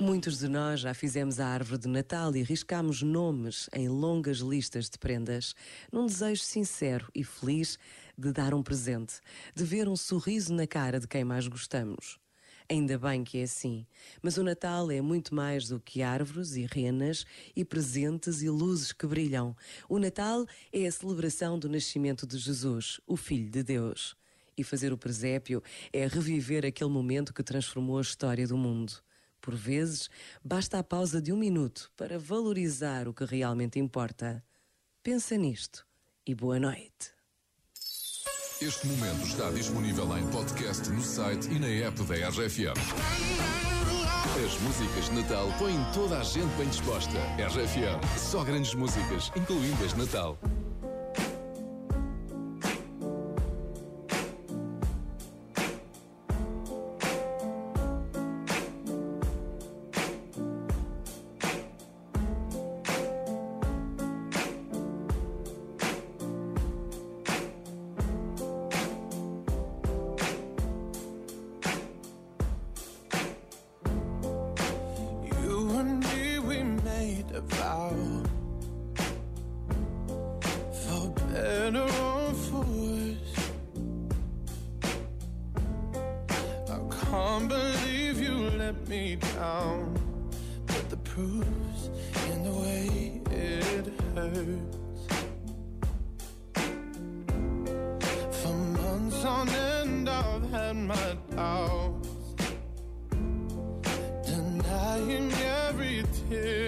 Muitos de nós já fizemos a árvore de Natal e riscamos nomes em longas listas de prendas, num desejo sincero e feliz de dar um presente, de ver um sorriso na cara de quem mais gostamos. Ainda bem que é assim, mas o Natal é muito mais do que árvores e renas e presentes e luzes que brilham. O Natal é a celebração do nascimento de Jesus, o Filho de Deus. E fazer o presépio é reviver aquele momento que transformou a história do mundo. Por vezes, basta a pausa de um minuto para valorizar o que realmente importa. Pensa nisto e boa noite. Este momento está disponível em podcast no site e na app da RFM. As músicas de Natal põem toda a gente bem disposta. RFM, só grandes músicas, incluindo as de Natal. Better or for. I can't believe you let me down, but the proof's in the way it hurts. For months on end, I've had my doubts, denying every tear.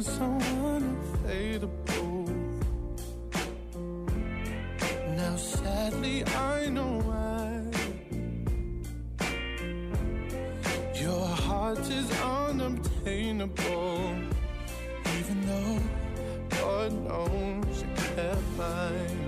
Been so unfadable. Now, sadly, I know why. Your heart is unobtainable, even though God knows you kept mine.